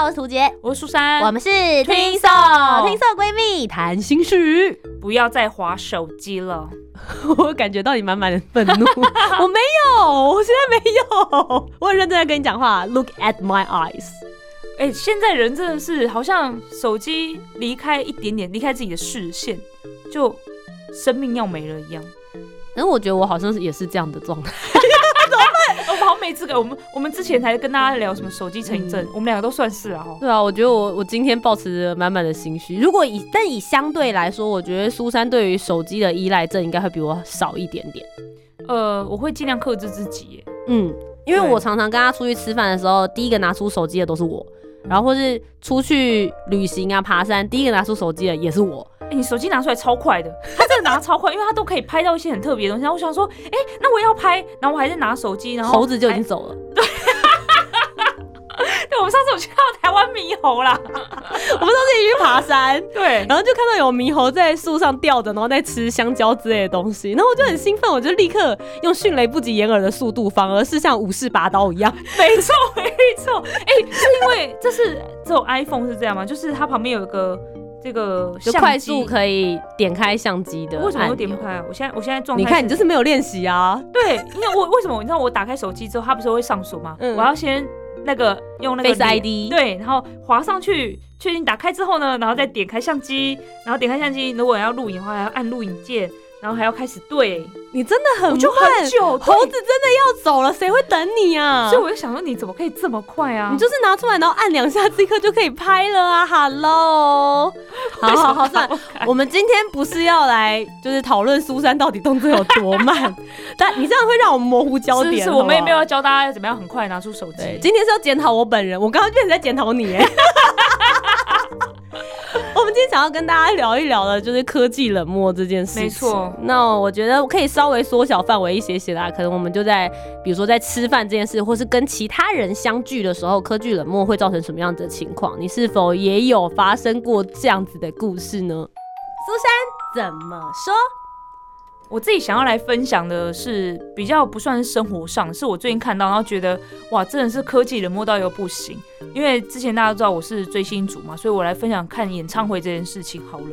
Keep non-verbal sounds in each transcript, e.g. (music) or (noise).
家好，我是涂杰，我是苏珊，我们是听送送听送闺蜜谈心事。不要再划手机了。(laughs) 我感觉到你满满的愤怒，(laughs) 我没有，我现在没有，我很认真在跟你讲话。Look at my eyes。哎、现在人真的是好像手机离开一点点，离开自己的视线，就生命要没了一样。可是我觉得我好像是也是这样的状态。好没资格，我们我们之前才跟大家聊什么手机成瘾症，我们两个都算是啊。对啊，我觉得我我今天抱持着满满的心虚。如果以但以相对来说，我觉得苏珊对于手机的依赖症应该会比我少一点点。呃，我会尽量克制自己耶。嗯，因为我常常跟他出去吃饭的时候，第一个拿出手机的都是我，然后或是出去旅行啊、爬山，第一个拿出手机的也是我。哎、你手机拿出来超快的，他真的拿超快，因为他都可以拍到一些很特别的东西。然后我想说，哎、那我也要拍，然后我还在拿手机，然后猴子就已经走了，(laughs) 对，我们上次有去看到台湾猕猴啦，(laughs) 我们上次一起去爬山。对，然后就看到有猕猴在树上吊着，然后在吃香蕉之类的东西，然后我就很兴奋，我就立刻用迅雷不及掩耳的速度，反而是像武士拔刀一样，(laughs) 没错没错，哎、是因为这是这种 iPhone 是这样吗？就是它旁边有一个这个就快速可以点开相机的。为什么我点不？开啊？我现在我现在状态，你看，你就是没有练习啊。对，因为我为什么你知道我打开手机之后，它不是会上锁吗？嗯我要先那个用那个 Face ID 对，然后滑上去，确定打开之后呢，然后再点开相机，然后点开相机，如果要录影的话，还要按录影键，然后还要开始对，你真的很慢很久，猴子真的要走了，谁会等你啊？所以我就想说，你怎么可以这么快啊？你就是拿出来，然后按两下，立刻就可以拍了啊！Hello，好好好，算了，我们今天不是要来就是讨论苏珊到底动作有多慢，(laughs) 但你这样会让我们模糊焦点。是我们也没有要教大家怎么样很快拿出手机，。今天是要检讨我本人，我刚刚变成在检讨你 (laughs) 们今天想要跟大家聊一聊的，就是科技冷漠这件事情。没错那我觉得可以稍微缩小范围一些些啦，可能我们就在比如说在吃饭这件事，或是跟其他人相聚的时候，科技冷漠会造成什么样子的情况？你是否也有发生过这样子的故事呢？苏珊怎么说？我自己想要来分享的是比较不算是生活上，是我最近看到，然后觉得哇，真的是科技冷漠到又不行。因为之前大家都知道我是追星族嘛，所以我来分享看演唱会这件事情好了。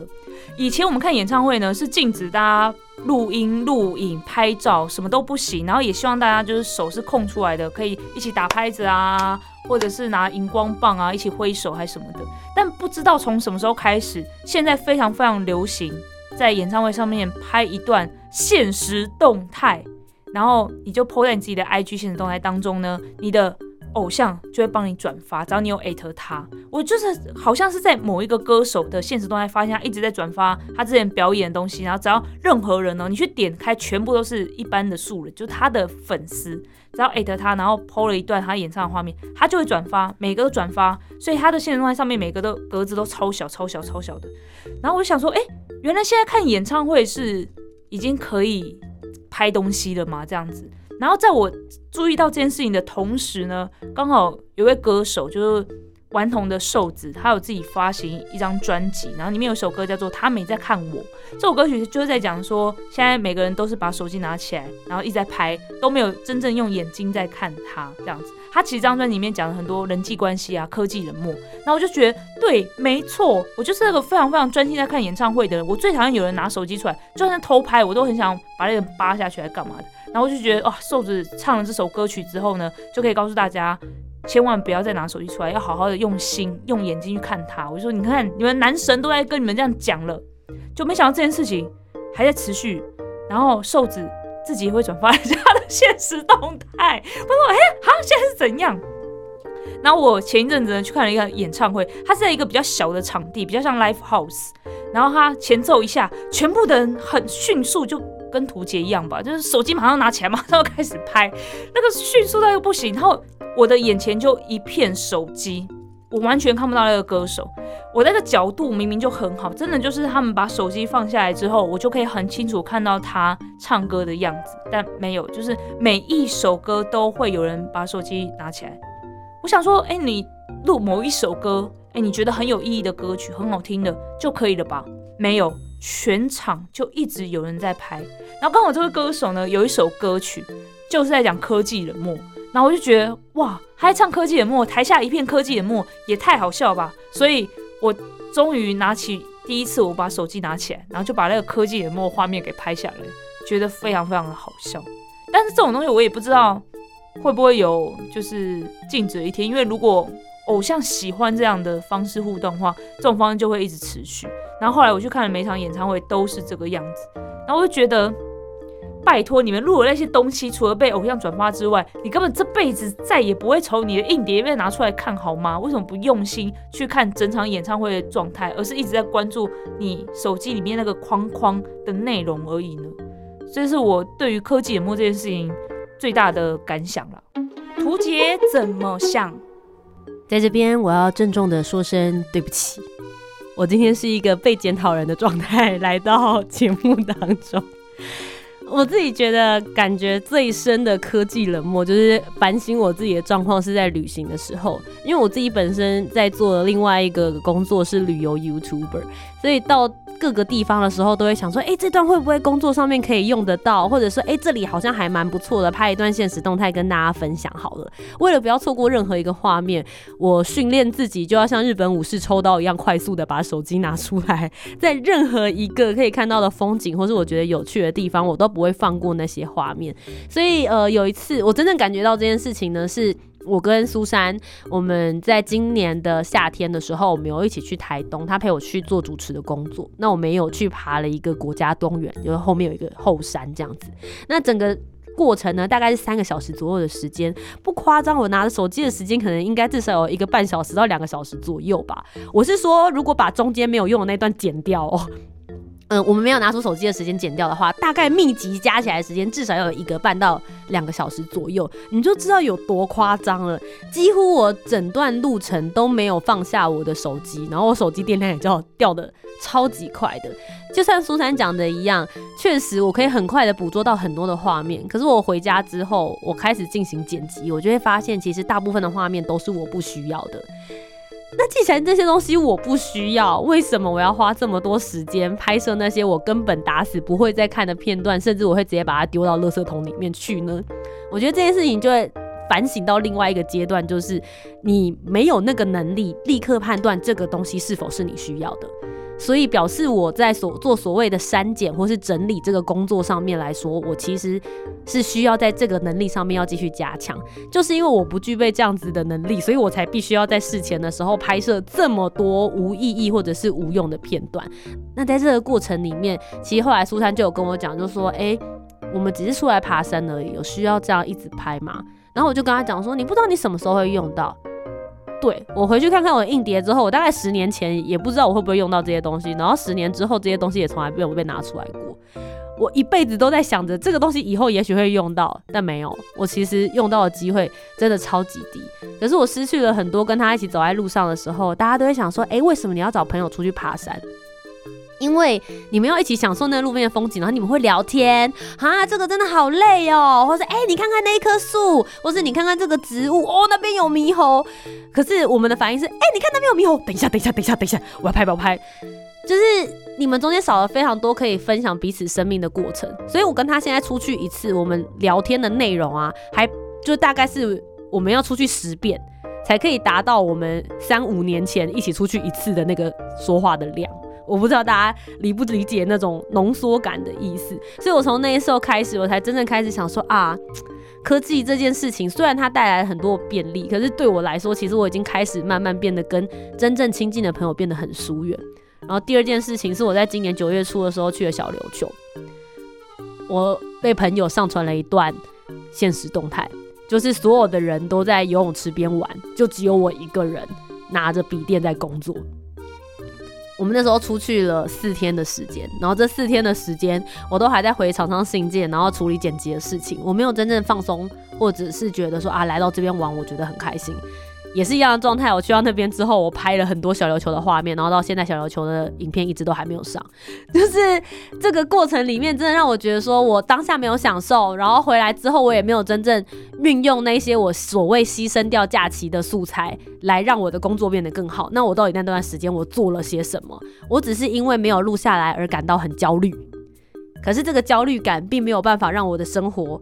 以前我们看演唱会呢，是禁止大家录音、录影、拍照，什么都不行，然后也希望大家就是手是空出来的，可以一起打拍子啊，或者是拿荧光棒啊，一起挥手还什么的。但不知道从什么时候开始，现在非常非常流行。在演唱会上面拍一段现实动态，然后你就 po 在你自己的 IG 现实动态当中呢，你的偶像就会帮你转发，只要你有艾特他。我就是好像是在某一个歌手的现实动态发现他一直在转发他之前表演的东西，然后只要任何人呢，你去点开，全部都是一般的素人，就是他的粉丝，只要艾特他，然后 PO 了一段他演唱的画面，他就会转发，每个都转发，所以他的现实动态上面每个都格子都超小、超小、超小的。然后我就想说，哎、原来现在看演唱会是已经可以拍东西了吗？这样子。然后在我注意到这件事情的同时呢，刚好有位歌手就是顽童的瘦子，他有自己发行一张专辑，然后里面有首歌叫做《他没在看我》。这首歌曲就是在讲说，现在每个人都是把手机拿起来，然后一直在拍，都没有真正用眼睛在看他这样子。他其实这张专辑里面讲了很多人际关系啊、科技冷漠，然后我就觉得对，没错，我就是那个非常非常专心在看演唱会的人。我最讨厌有人拿手机出来，就算偷拍，我都很想把那个扒下去来干嘛的。然后我就觉得，哇，瘦子唱了这首歌曲之后呢，就可以告诉大家，千万不要再拿手机出来，要好好的用心、用眼睛去看他。我就说，你看，你们男神都在跟你们这样讲了，就没想到这件事情还在持续。然后瘦子自己也会转发一下他的现实动态，我说，哎、好，现在是怎样？然后我前一阵子呢去看了一个演唱会，它是在一个比较小的场地，比较像 live house。然后它前奏一下，全部的人很迅速，就跟图杰一样吧，就是手机马上拿起来，马上要 (laughs) 开始拍，那个迅速到又不行。然后我的眼前就一片手机，我完全看不到那个歌手。我那个角度明明就很好，真的就是他们把手机放下来之后，我就可以很清楚看到他唱歌的样子，但没有，就是每一首歌都会有人把手机拿起来。我想说，哎，你录某一首歌，哎，你觉得很有意义的歌曲，很好听的就可以了吧？没有，全场就一直有人在拍。然后刚好这位歌手呢，有一首歌曲就是在讲科技冷漠，然后我就觉得哇，他在唱科技冷漠，台下一片科技冷漠，也太好笑吧！所以。我终于拿起第一次，我把手机拿起来，然后就把那个科技冷漠画面给拍下来，觉得非常非常的好笑。但是这种东西我也不知道会不会有就是静止一天，因为如果偶像喜欢这样的方式互动话，这种方式就会一直持续。然后后来我去看了每场演唱会都是这个样子，然后我就觉得。拜托你们录的那些东西，除了被偶像转发之外，你根本这辈子再也不会从你的硬碟里面拿出来看好吗？为什么不用心去看整场演唱会的状态，而是一直在关注你手机里面那个框框的内容而已呢？这是我对于科技冷漠这件事情最大的感想了。图杰怎么想？在这边我要郑重的说声对不起，我今天是一个被检讨人的状态来到节目当中。我自己觉得感觉最深的科技冷漠，就是反省我自己的状况是在旅行的时候，因为我自己本身在做另外一个工作是旅游 YouTuber，所以到。各个地方的时候，都会想说，哎，这段会不会工作上面可以用得到？或者说，哎，这里好像还蛮不错的，拍一段现实动态跟大家分享好了。为了不要错过任何一个画面，我训练自己就要像日本武士抽刀一样，快速的把手机拿出来，在任何一个可以看到的风景，或是我觉得有趣的地方，我都不会放过那些画面。所以，呃，有一次我真正感觉到这件事情呢，是。我跟苏珊，我们在今年的夏天的时候，我们有一起去台东，他陪我去做主持的工作。那我没有去爬了一个国家公园，就是后面有一个后山这样子。那整个过程呢，大概是三个小时左右的时间，不夸张。我拿着手机的时间，可能应该至少有一个半小时到两个小时左右吧。我是说，如果把中间没有用的那段剪掉哦。嗯，我们没有拿出手机的时间剪掉的话，大概密集加起来时间至少要有一个半到两个小时左右，你就知道有多夸张了。几乎我整段路程都没有放下我的手机，然后我手机电量也就掉的超级快的。就像苏珊讲的一样，确实我可以很快的捕捉到很多的画面，可是我回家之后，我开始进行剪辑，我就会发现其实大部分的画面都是我不需要的。那既然这些东西我不需要，为什么我要花这么多时间拍摄那些我根本打死不会再看的片段，甚至我会直接把它丢到垃圾桶里面去呢？我觉得这件事情就会反省到另外一个阶段，就是你没有那个能力立刻判断这个东西是否是你需要的。所以表示我在所做所谓的删减或是整理这个工作上面来说，我其实是需要在这个能力上面要继续加强。就是因为我不具备这样子的能力，所以我才必须要在事前的时候拍摄这么多无意义或者是无用的片段。那在这个过程里面，其实后来苏珊就有跟我讲，就说：“哎，我们只是出来爬山而已，有需要这样一直拍吗？”然后我就跟他讲说：“你不知道你什么时候会用到。”对我回去看看我的硬碟之后，我大概十年前也不知道我会不会用到这些东西，然后十年之后这些东西也从来没有被拿出来过。我一辈子都在想着这个东西以后也许会用到，但没有。我其实用到的机会真的超级低。可是我失去了很多跟他一起走在路上的时候，大家都会想说：哎，为什么你要找朋友出去爬山？因为你们要一起享受那路边的风景，然后你们会聊天啊，这个真的好累哦，或者哎，你看看那一棵树，或是你看看这个植物哦，那边有猕猴。可是我们的反应是，哎，你看那边有猕猴，等一下，等一下，等一下，等一下，我要拍，我要拍。就是你们中间少了非常多可以分享彼此生命的过程，所以我跟他现在出去一次，我们聊天的内容啊，还就大概是我们要出去十遍，才可以达到我们三五年前一起出去一次的那个说话的量。我不知道大家理不理解那种浓缩感的意思，所以我从那时候开始，我才真正开始想说啊，科技这件事情虽然它带来很多便利，可是对我来说，其实我已经开始慢慢变得跟真正亲近的朋友变得很疏远。然后第二件事情是我在今年九月初的时候去了小琉球，我被朋友上传了一段现实动态，就是所有的人都在游泳池边玩，就只有我一个人拿着笔电在工作。我们那时候出去了四天的时间，然后这四天的时间，我都还在回厂商信件，然后处理剪辑的事情。我没有真正放松，或者是觉得说啊，来到这边玩，我觉得很开心，也是一样的状态。我去到那边之后，我拍了很多小琉球的画面，然后到现在小琉球的影片一直都还没有上。就是这个过程里面，真的让我觉得说我当下没有享受，然后回来之后我也没有真正运用那些我所谓牺牲掉假期的素材来让我的工作变得更好。那我到底那段时间我做了些什么？我只是因为没有录下来而感到很焦虑。可是这个焦虑感并没有办法让我的生活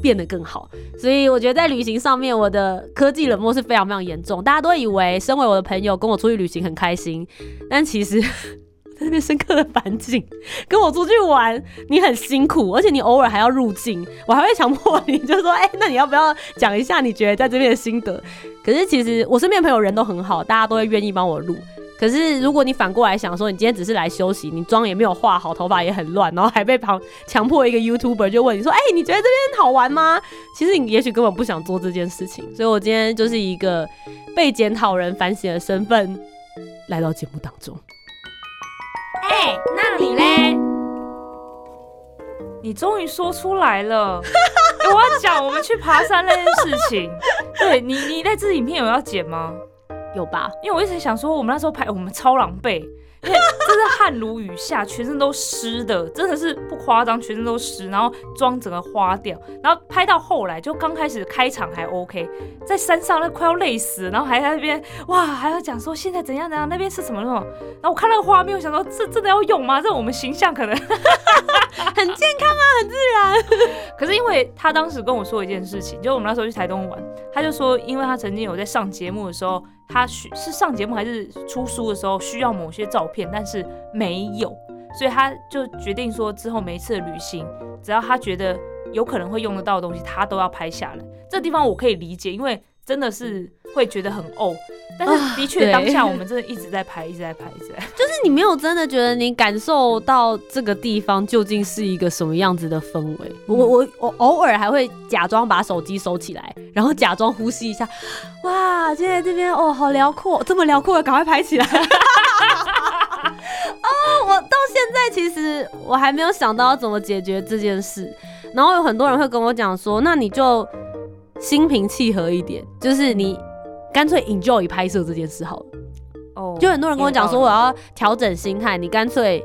变得更好，所以我觉得在旅行上面，我的科技冷漠是非常非常严重。大家都以为身为我的朋友跟我出去旅行很开心，但其实 (laughs) 在那边深刻的反省，跟我出去玩你很辛苦，而且你偶尔还要入境，我还会强迫你，就说 (laughs) 哎，那你要不要讲一下你觉得在这边的心得？可是其实我身边朋友人都很好，大家都会愿意帮我录。可是，如果你反过来想说，你今天只是来休息，你妆也没有化好，头发也很乱，然后还被旁强迫一个 YouTuber 就问你说：“哎，你觉得这边好玩吗？”其实你也许根本不想做这件事情。所以我今天就是一个被检讨人反省的身份来到节目当中。哎，那你嘞？你终于说出来了！(laughs) 我要讲我们去爬山那件事情。对你，你那支影片有要剪吗？有吧？因为我一直想说，我们那时候拍，我们超狼狈，因为真是汗如雨下，全身都湿的，真的是不夸张，全身都湿，然后妆整个花掉，然后拍到后来，就刚开始开场还 OK，在山上那快要累死，然后还在那边哇，还要讲说现在怎样怎样，那边是什么那种，然后我看那个画面，我想说这真的要用吗？这我们形象可能 (laughs) 很健康啊，很。(laughs) 可是因为他当时跟我说一件事情，就我们那时候去台东玩，他就说，因为他曾经有在上节目的时候。他需是上节目还是出书的时候需要某些照片，但是没有，所以他就决定说之后每一次的旅行，只要他觉得有可能会用得到的东西，他都要拍下来。这地方我可以理解，因为真的是会觉得很哦。但是的确，当下我们真的一直在拍，一直在拍，一直在。(laughs) 就是你没有真的觉得你感受到这个地方究竟是一个什么样子的氛围。我我我偶尔还会假装把手机收起来，然后假装呼吸一下。(laughs) 哇，现在这边哦，好辽阔，这么辽阔，赶快拍起来。(laughs) 哦，我到现在其实我还没有想到要怎么解决这件事。然后有很多人会跟我讲说，那你就心平气和一点，就是你。干脆 enjoy 拍摄这件事好了。哦，就很多人跟我讲说，我要调整心态，你干脆。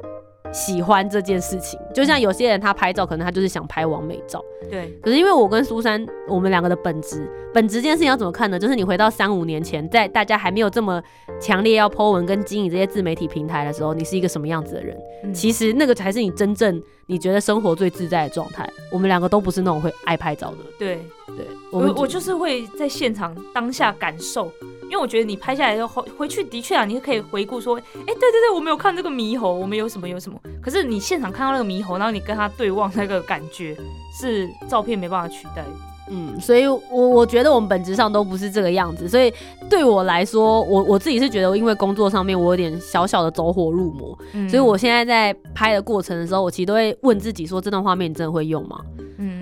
喜欢这件事情，就像有些人他拍照，可能他就是想拍完美照。对。可是因为我跟苏珊，我们两个的本质，本质这件事情要怎么看呢？就是你回到三五年前，在大家还没有这么强烈要 Po 文跟经营这些自媒体平台的时候，你是一个什么样子的人？其实那个才是你真正你觉得生活最自在的状态。我们两个都不是那种会爱拍照的。对对，我我就是会在现场当下感受。因为我觉得你拍下来之后回去的确啊，你可以回顾说，哎，对对对，我没有看这个猕猴，我们有什么有什么。可是你现场看到那个猕猴，然后你跟他对望那个感觉，是照片没办法取代。嗯，所以我我觉得我们本质上都不是这个样子。所以对我来说，我我自己是觉得，因为工作上面我有点小小的走火入魔，所以我现在在拍的过程的时候，我其实都会问自己说，这段画面你真的会用吗？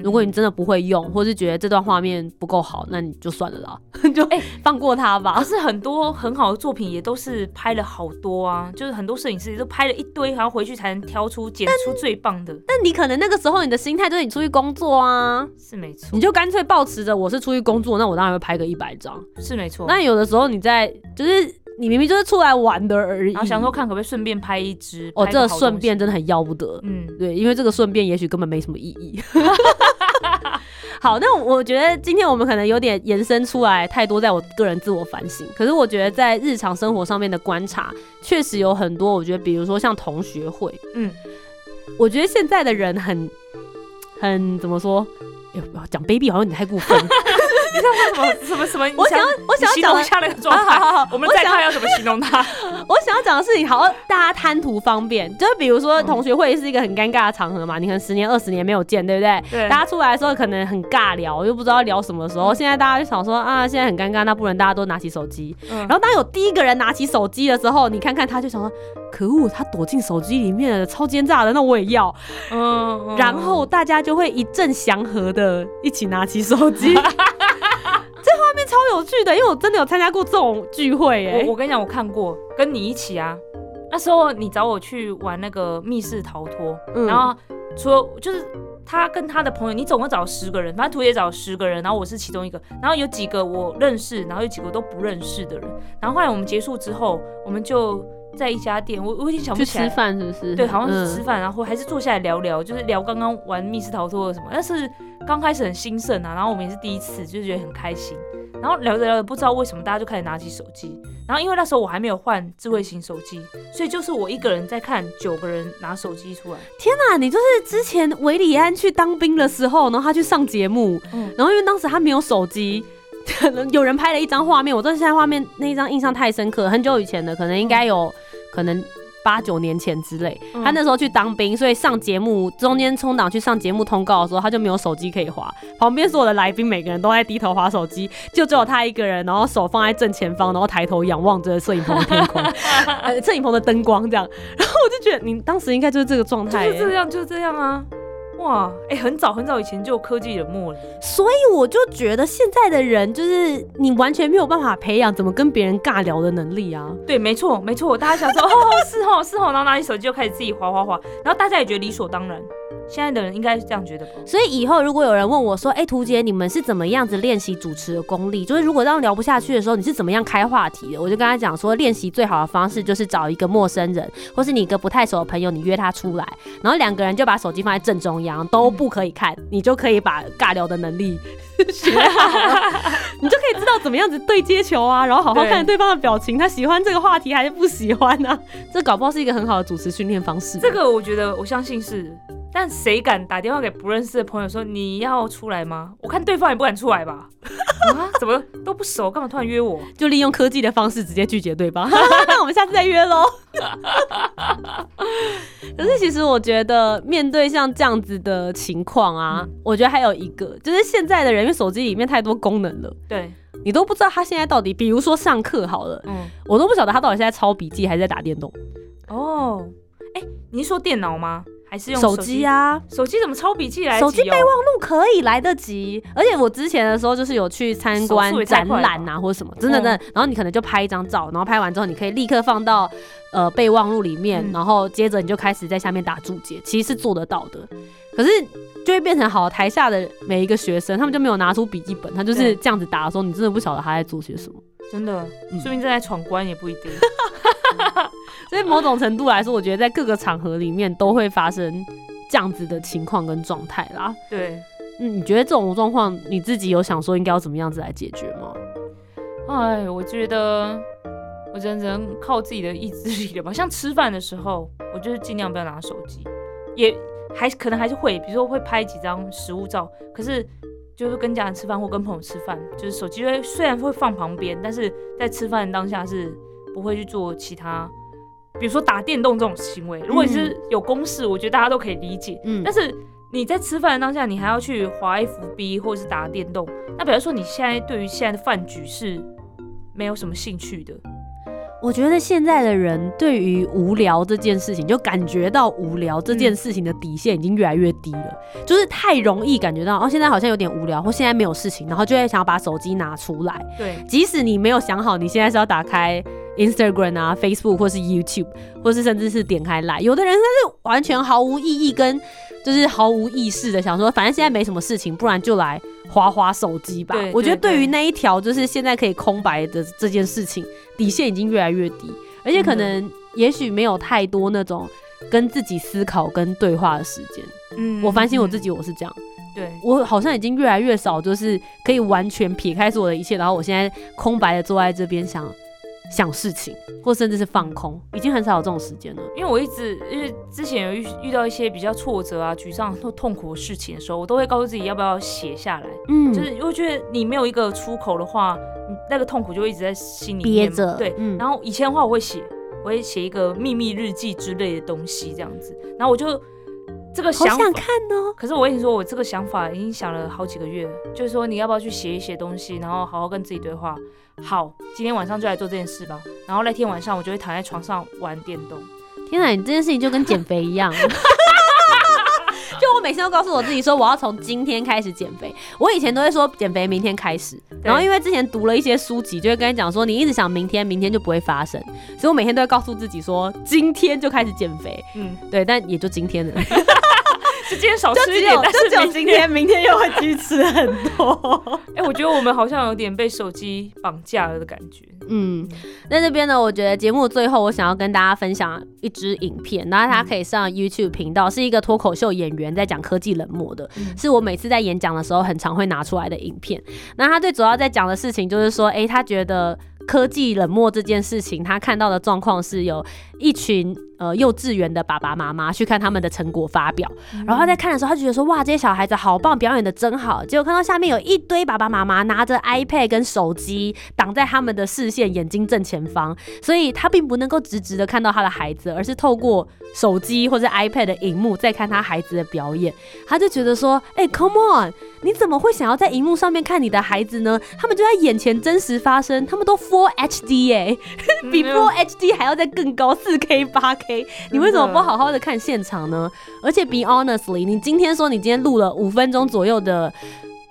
嗯，如果你真的不会用，或是觉得这段画面不够好，那你就算了啦，(laughs) 就哎放过他吧。可是很多很好的作品也都是拍了好多啊，就是很多摄影师都拍了一堆，然后回去才能挑出剪出最棒的。但你可能那个时候你的心态就是你出去工作啊，是没错，你就干脆保持着我是出去工作，那我当然会拍个一百张，是没错。那有的时候你在就是你明明就是出来玩的而已，然后想说看可不可以顺便拍一支，哦，这顺便真的很要不得，嗯，对，因为这个顺便也许根本没什么意义。(laughs) (laughs) 好，那我觉得今天我们可能有点延伸出来太多，在我个人自我反省。可是我觉得在日常生活上面的观察，确实有很多。我觉得，比如说像同学会，嗯，我觉得现在的人很很怎么说？讲 baby 好像有点太过分。(laughs) 你知道什么什么什么？我想我想要讲一下那个状态。好好好，我们再看要怎么形容他。(laughs) 我想要讲的事情，好，大家贪图方便，就是比如说同学会是一个很尴尬的场合嘛，你可能十年二十年没有见，对不对？对。大家出来的时候可能很尬聊，又不知道聊什么时候。现在大家就想说啊，现在很尴尬，那不能大家都拿起手机。嗯。然后当有第一个人拿起手机的时候，你看看他就想说，可恶，他躲进手机里面了，超奸诈的，那我也要。嗯。然后大家就会一阵祥和的一起拿起手机。(laughs) 超有趣的，因为我真的有参加过这种聚会哎。我我跟你讲，我看过，跟你一起啊。那时候你找我去玩那个密室逃脱，然后除了就是他跟他的朋友，你总共找十个人，反正图也找十个人，然后我是其中一个，然后有几个我认识，然后有几个都不认识的人。然后后来我们结束之后，我们就在一家店，我我已经想不起来吃。饭是不是？对，好像是嗯吃饭，然后还是坐下来聊聊，就是聊刚刚玩密室逃脱的什么。但是刚开始很兴盛啊，然后我们也是第一次，就觉得很开心。然后聊着聊着，不知道为什么大家就开始拿起手机。然后因为那时候我还没有换智慧型手机，所以就是我一个人在看九个人拿手机出来。天哪，你就是之前韦里安去当兵的时候，然后他去上节目，嗯然后因为当时他没有手机。可 (laughs) 能有人拍了一张画面，我对现在画面那一张印象太深刻，很久以前的，可能应该有可能八九年前之类。嗯他那时候去当兵，所以上节目中间冲档去上节目通告的时候，他就没有手机可以划。旁边所有的来宾每个人都在低头划手机，就只有他一个人，然后手放在正前方，然后抬头仰望着摄影棚的天空，(laughs) 呃，摄影棚的灯光这样。然后我就觉得你当时应该就是这个状态耶，就是这样，就是这样啊！哇，哎、很早很早以前就有科技冷漠了。所以我就觉得现在的人就是你完全没有办法培养怎么跟别人尬聊的能力啊。对，没错，没错。大家想说，哦，是哦，是哦，然后拿起手机就开始自己划划划，然后大家也觉得理所当然。现在的人应该是这样觉得吧？所以以后如果有人问我说：“哎、图姐，你们是怎么样子练习主持的功力？就是如果这样聊不下去的时候，你是怎么样开话题的？”我就跟他讲说，练习最好的方式就是找一个陌生人，或是你一个不太熟的朋友，你约他出来，然后两个人就把手机放在正中央，都不可以看，你就可以把尬聊的能力 (laughs) 学好，你就可以知道怎么样子对接球啊，然后好好对看对方的表情，他喜欢这个话题还是不喜欢呢、这搞不好是一个很好的主持训练方式。这个我觉得我相信是，但谁敢打电话给不认识的朋友说你要出来吗？我看对方也不敢出来吧？啊，(laughs) 怎么都不熟，干嘛突然约我？就利用科技的方式直接拒绝对方。(laughs) 那我们下次再约喽。(laughs) 可是其实我觉得，面对像这样子的情况啊，我觉得还有一个，就是现在的人因为手机里面太多功能了，对，你都不知道他现在到底，比如说上课好了，嗯，我都不晓得他到底是在抄笔记还是在打电动。哦，哎、你是说电脑吗？还是用手机？啊，手机怎么抄笔记来哦？手机备忘录可以来得及，而且我之前的时候就是有去参观展览啊，或者什么，真的真的。然后你可能就拍一张照，然后拍完之后你可以立刻放到呃备忘录里面，嗯然后接着你就开始在下面打注解，其实是做得到的。可是就会变成好台下的每一个学生，他们就没有拿出笔记本，他就是这样子打的时候，你真的不晓得他在做些什么。真的，嗯说明正在闯关也不一定。所以某种程度来说，我觉得在各个场合里面都会发生这样子的情况跟状态啦。对，嗯，你觉得这种状况你自己有想说应该要怎么样子来解决吗？哎，我觉得我只能靠自己的意志力了吧。像吃饭的时候，我就是尽量不要拿手机，也还可能还是会，比如说会拍几张食物照，可是就是跟家人吃饭或跟朋友吃饭，就是手机会虽然会放旁边，但是在吃饭当下是不会去做其他，比如说打电动这种行为。如果你是有公事，我觉得大家都可以理解，嗯。但是你在吃饭的当下，你还要去滑 FB 或者是打电动，那比如说你现在对于现在的饭局是没有什么兴趣的。我觉得现在的人对于无聊这件事情，就感觉到无聊这件事情的底线已经越来越低了，就是太容易感觉到哦，现在好像有点无聊，或现在没有事情，然后就会想要把手机拿出来，对，即使你没有想好你现在是要打开 Instagram 啊、Facebook 或是 YouTube，或是甚至是点开来，有的人他是完全毫无意义跟就是毫无意识的想说，反正现在没什么事情，不然就来划划手机吧对。我觉得对对于那一条就是现在可以空白的这件事情，底线已经越来越低，而且可能也许没有太多那种跟自己思考跟对话的时间。嗯我反省我自己，己，我是这样。对，我好像已经越来越少，就是可以完全撇开所有的一切，然后我现在空白的坐在这边想想事情，或甚至是放空，已经很少有这种时间了。因为我一直因为之前有遇遇到一些比较挫折啊、沮丧或痛苦的事情的时候，我都会告诉自己要不要写下来，嗯。就是因为觉得你没有一个出口的话，你那个痛苦就会一直在心里憋着，对，嗯，然后以前的话我会写，我会写一个秘密日记之类的东西这样子，然后我就这个想法好想看哦。可是我跟你说，我这个想法已经想了好几个月了，就是说你要不要去写一写东西，然后好好跟自己对话。好，今天晚上就来做这件事吧。然后那天晚上我就会躺在床上玩电动。天哪，你这件事情就跟减肥一样。(laughs) 就我每天都告诉我自己说，我要从今天开始减肥。我以前都会说减肥明天开始，然后因为之前读了一些书籍，就会跟你讲说，你一直想明天，明天就不会发生。所以我每天都会告诉自己说，今天就开始减肥。嗯，对，但也就今天了。(laughs) 就今天少就吃一点，但是明只有今天，明天又会继续吃很多。(laughs) 哎、我觉得我们好像有点被手机绑架了的感觉。嗯，那这边呢，我觉得节目最后我想要跟大家分享一支影片，然后大家可以上 YouTube 频道，是一个脱口秀演员在讲科技冷漠的，嗯是我每次在演讲的时候很常会拿出来的影片。那他最主要在讲的事情就是说，诶，他觉得科技冷漠这件事情，他看到的状况是有一群呃幼稚园的爸爸妈妈去看他们的成果发表，然后他在看的时候，他就觉得说，哇，这些小孩子好棒，表演的真好。结果看到下面有一堆爸爸妈妈拿着 iPad 跟手机挡在他们的视线，眼睛正前方，所以他并不能够直直的看到他的孩子，而是透过手机或者 iPad 的荧幕在看他孩子的表演。他就觉得说，哎、c o m e on，你怎么会想要在荧幕上面看你的孩子呢？他们就在眼前真实发生，他们都 Full HD 哎、比嗯 Full HD 还要再更高，四 K、八 K，你为什么不好好的看现场呢？而且 be honestly，你今天说你今天录了五分钟左右的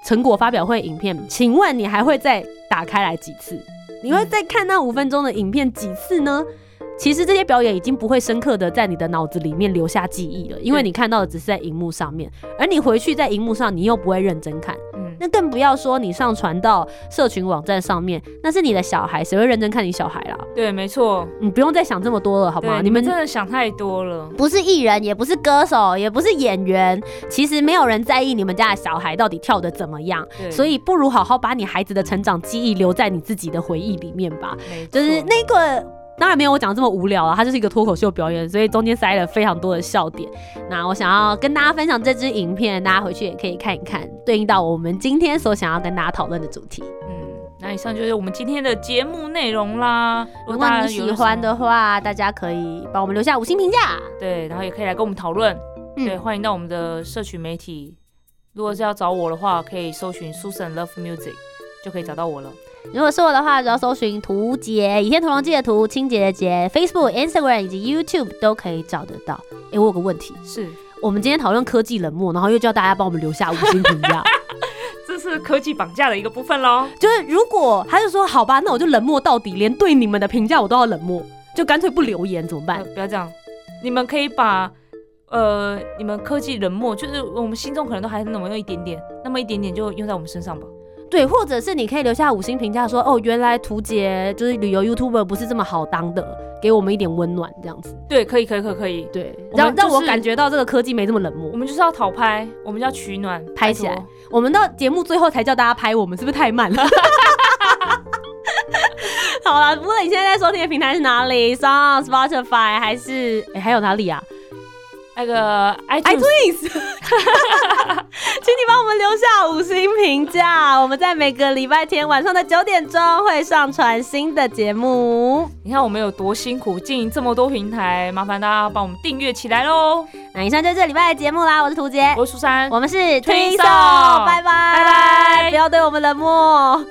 成果发表会影片，请问你还会再打开来几次？你会再看那五分钟的影片几次呢？其实这些表演已经不会深刻的在你的脑子里面留下记忆了，因为你看到的只是在荧幕上面，而你回去在荧幕上，你又不会认真看。嗯，那更不要说你上传到社群网站上面，那是你的小孩，谁会认真看你小孩啦？对，没错，你不用再想这么多了，好吗？对，你们真的想太多了。不是艺人，也不是歌手，也不是演员，其实没有人在意你们家的小孩到底跳的怎么样，对，所以不如好好把你孩子的成长记忆留在你自己的回忆里面吧。没就是那个。当然没有我讲的这么无聊啊，它就是一个脱口秀表演，所以中间塞了非常多的笑点。那我想要跟大家分享这支影片，大家回去也可以看一看，对应到我们今天所想要跟大家讨论的主题。嗯，那以上就是我们今天的节目内容啦。如果你喜欢的话，大家可以帮我们留下五星评价。对，然后也可以来跟我们讨论。嗯对，欢迎到我们的社群媒体。如果是要找我的话，可以搜寻 Susan Love Music 就可以找到我了。如果是我的话，只要搜寻“图杰”，《倚天屠龙记》的图，清洁的洁，Facebook、Instagram 以及 YouTube 都可以找得到。诶，我有个问题，是，我们今天讨论科技冷漠，然后又叫大家帮我们留下五星评价，(laughs) 这是科技绑架的一个部分喽。就是如果他就说好吧，那我就冷漠到底，连对你们的评价我都要冷漠，就干脆不留言怎么办呃？不要这样，你们可以把呃你们科技冷漠，就是我们心中可能都还是那么一点点，那么一点点就用在我们身上吧。对，或者是你可以留下五星评价说，哦，原来图杰就是旅游 YouTuber 不是这么好当的，给我们一点温暖这样子。对，可以，可以，可以，可以。对，让让我感觉到这个科技没这么冷漠我。们就是要讨拍，我们就要取暖，拍起来。我们到节目最后才叫大家拍我们，是不是太慢了？(laughs) 好了，不论你现在在收听的平台是哪里，Sound、Spotify 还是哎、还有哪里啊那个 iTunes，？iTunes，(laughs) 请你帮我们留下五星评价。(laughs) 我们在每个礼拜天晚上的九点钟会上传新的节目。你看我们有多辛苦，经营这么多平台，麻烦大家帮我们订阅起来喽。那以上就是这礼拜的节目啦，我是图杰，我是苏珊，我们是 Twin Twin Soul Soul，拜拜拜拜不要对我们冷漠。